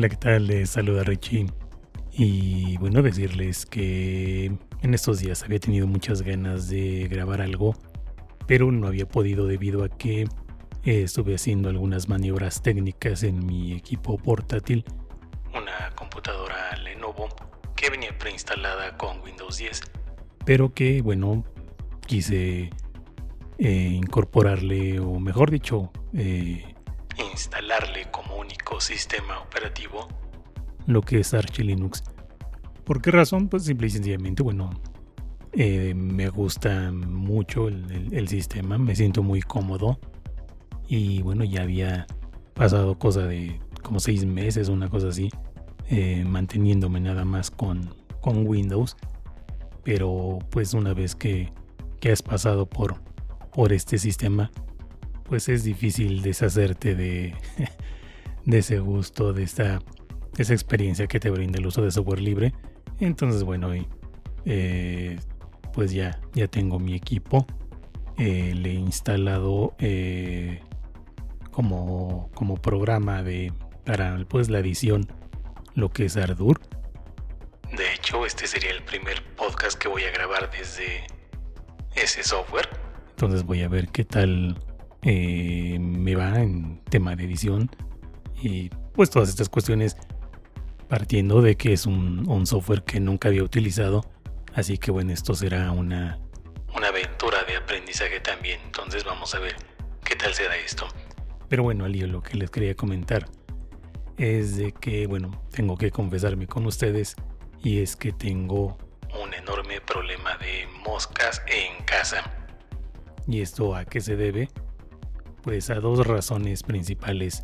Hola, ¿qué tal? Les saluda Richie. Y bueno, decirles que en estos días había tenido muchas ganas de grabar algo, pero no había podido debido a que eh, estuve haciendo algunas maniobras técnicas en mi equipo portátil, una computadora Lenovo que venía preinstalada con Windows 10, pero que bueno, quise eh, incorporarle, o mejor dicho, eh, instalarle como único sistema operativo lo que es Arch Linux. ¿Por qué razón? Pues simple y sencillamente, bueno, eh, me gusta mucho el, sistema, me siento muy cómodo y bueno, ya había pasado cosa de como seis meses, una cosa así, eh, manteniéndome nada más con, con Windows, pero pues una vez que, que has pasado por, por este sistema, pues es difícil deshacerte de, ese gusto, de esta esa experiencia que te brinda el uso de software libre. Entonces, bueno, eh, pues ya, ya tengo mi equipo. Eh, le he instalado eh, como, como programa de para pues la edición lo que es Ardour. De hecho, este sería el primer podcast que voy a grabar desde ese software. Entonces voy a ver qué tal eh, me va en tema de edición y pues todas estas cuestiones partiendo de que es un, software que nunca había utilizado así que bueno esto será una una aventura de aprendizaje también. Entonces vamos a ver qué tal será esto. Pero bueno al lo que les quería comentar es de que bueno tengo que confesarme con ustedes y es que tengo un enorme problema de moscas en casa. Y esto a qué se debe pues a dos razones principales.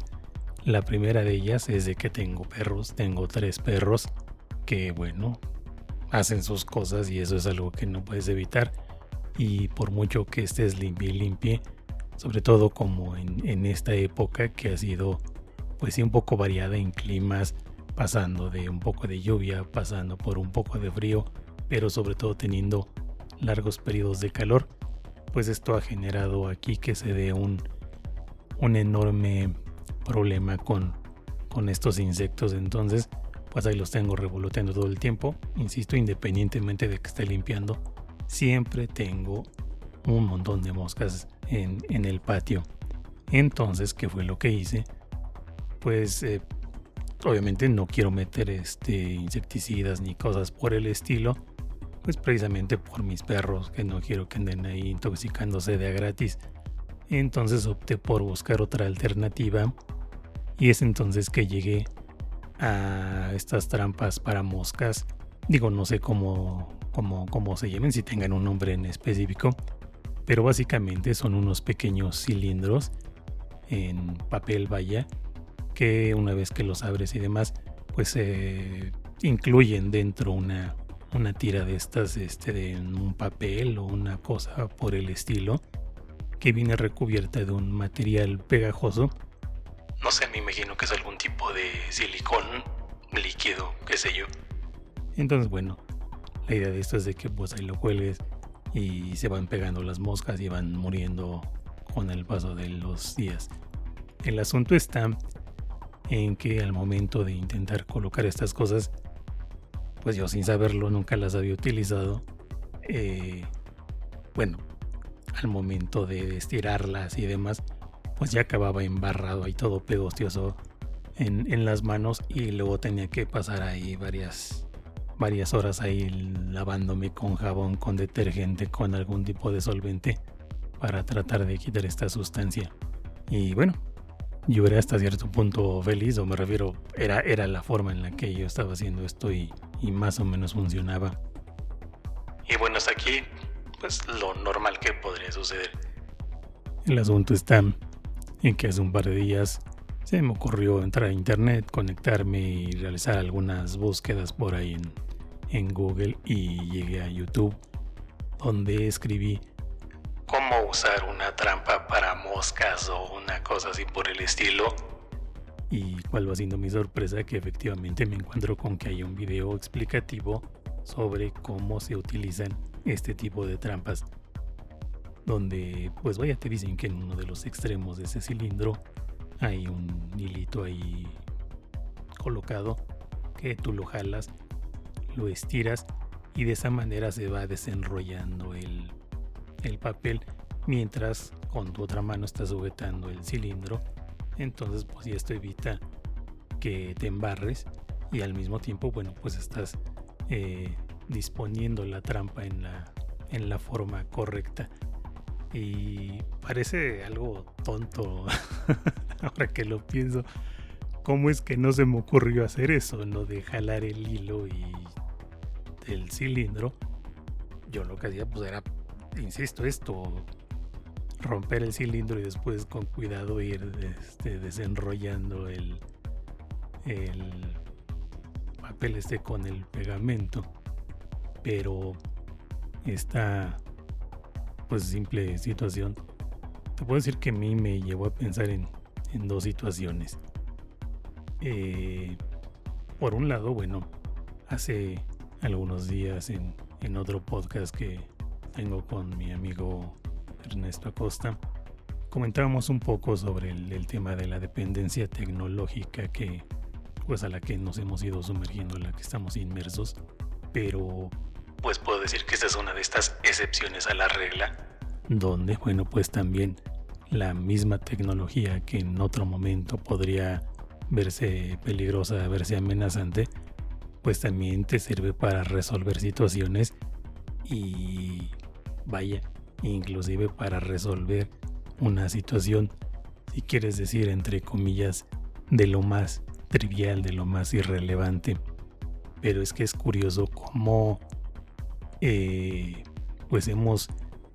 La primera de ellas es de que tengo perros, tengo tres perros que bueno, hacen sus cosas y eso es algo que no puedes evitar. Y por mucho que estés limpie y limpie, sobre todo como en, en esta época que ha sido pues sí un poco variada en climas, pasando de un poco de lluvia, pasando por un poco de frío, pero sobre todo teniendo largos periodos de calor, pues esto ha generado aquí que se dé un un enorme problema con, con estos insectos. Entonces, pues ahí los tengo revoloteando todo el tiempo. Insisto, independientemente de que esté limpiando, siempre tengo un montón de moscas en, en el patio. Entonces, ¿qué fue lo que hice? Pues eh, obviamente no quiero meter este, insecticidas ni cosas por el estilo. Pues precisamente por mis perros, que no quiero que anden ahí intoxicándose de a gratis. Entonces opté por buscar otra alternativa y es entonces que llegué a estas trampas para moscas. Digo, no sé cómo, cómo, cómo se llamen, si tengan un nombre en específico, pero básicamente son unos pequeños cilindros en papel vaya que una vez que los abres y demás, pues incluyen dentro una, una tira de estas este, de un papel o una cosa por el estilo que viene recubierta de un material pegajoso. No sé, me imagino que es algún tipo de silicón líquido, qué sé yo. Entonces, bueno, la idea de esto es de que pues ahí lo cuelgues y se van pegando las moscas y van muriendo con el paso de los días. El asunto está en que al momento de intentar colocar estas cosas, pues yo sin saberlo nunca las había utilizado. Eh, bueno, al momento de estirarlas y demás, pues ya acababa embarrado ahí todo pegostioso en, en, las manos y luego tenía que pasar ahí varias, varias horas ahí lavándome con jabón, con detergente, con algún tipo de solvente para tratar de quitar esta sustancia. Y bueno, yo era hasta cierto punto feliz, o me refiero, era, era la forma en la que yo estaba haciendo esto y, y más o menos funcionaba. Y bueno, hasta aquí pues lo normal que podría suceder. El asunto está en que hace un par de días se me ocurrió entrar a internet, conectarme y realizar algunas búsquedas por ahí en, en Google y llegué a YouTube donde escribí cómo usar una trampa para moscas o una cosa así por el estilo. Y cuál va siendo mi sorpresa que efectivamente me encuentro con que hay un video explicativo sobre cómo se utilizan este tipo de trampas donde pues vaya te dicen que en uno de los extremos de ese cilindro hay un hilito ahí colocado que tú lo jalas, lo estiras y de esa manera se va desenrollando el, el papel mientras con tu otra mano estás sujetando el cilindro. Entonces pues esto evita que te embarres y al mismo tiempo bueno pues estás eh, disponiendo la trampa en la, en la forma correcta. Y parece algo tonto ahora que lo pienso. ¿Cómo es que no se me ocurrió hacer eso? No de jalar el hilo y el cilindro. Yo lo que hacía pues era, insisto, esto, romper el cilindro y después con cuidado ir este, desenrollando el, el papel este con el pegamento. Pero esta pues simple situación te puedo decir que a mí me llevó a pensar en, dos situaciones. Eh, por un lado, bueno, hace algunos días en, en otro podcast que tengo con mi amigo Ernesto Acosta, comentábamos un poco sobre el, tema de la dependencia tecnológica que pues a la que nos hemos ido sumergiendo, en la que estamos inmersos, pero pues puedo decir que esta es una de estas excepciones a la regla, donde bueno pues también la misma tecnología que en otro momento podría verse peligrosa, verse amenazante, pues también te sirve para resolver situaciones y vaya, inclusive para resolver una situación, si quieres decir entre comillas, de lo más trivial, de lo más irrelevante. Pero es que es curioso cómo eh, pues hemos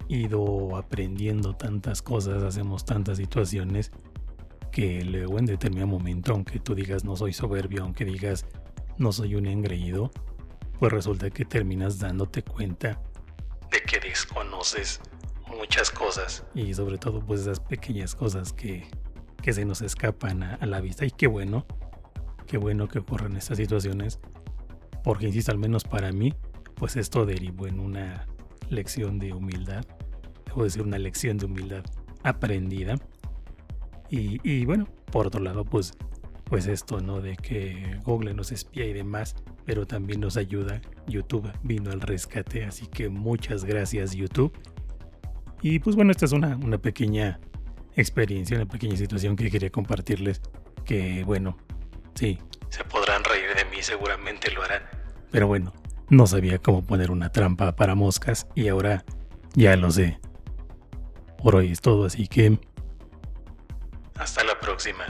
ido aprendiendo tantas cosas, hacemos tantas situaciones que luego en determinado momento, aunque tú digas no soy soberbio, aunque digas no soy un engreído, pues resulta que terminas dándote cuenta de que desconoces muchas cosas y sobre todo pues esas pequeñas cosas que, que se nos escapan a, a, la vista. Y qué bueno, qué bueno que ocurran estas situaciones porque insisto al menos para mí pues esto derivó en una lección de humildad, debo decir una lección de humildad aprendida y, bueno, por otro lado, pues, pues esto, ¿no? De que Google nos espía y demás, pero también nos ayuda. YouTube vino al rescate, así que muchas gracias YouTube. Y pues bueno, esta es una, una pequeña experiencia, una pequeña situación que quería compartirles. Que bueno, sí, se podrán reír de mí, seguramente lo harán. Pero bueno, no sabía cómo poner una trampa para moscas y ahora ya lo sé. Por hoy es todo, así que hasta la próxima.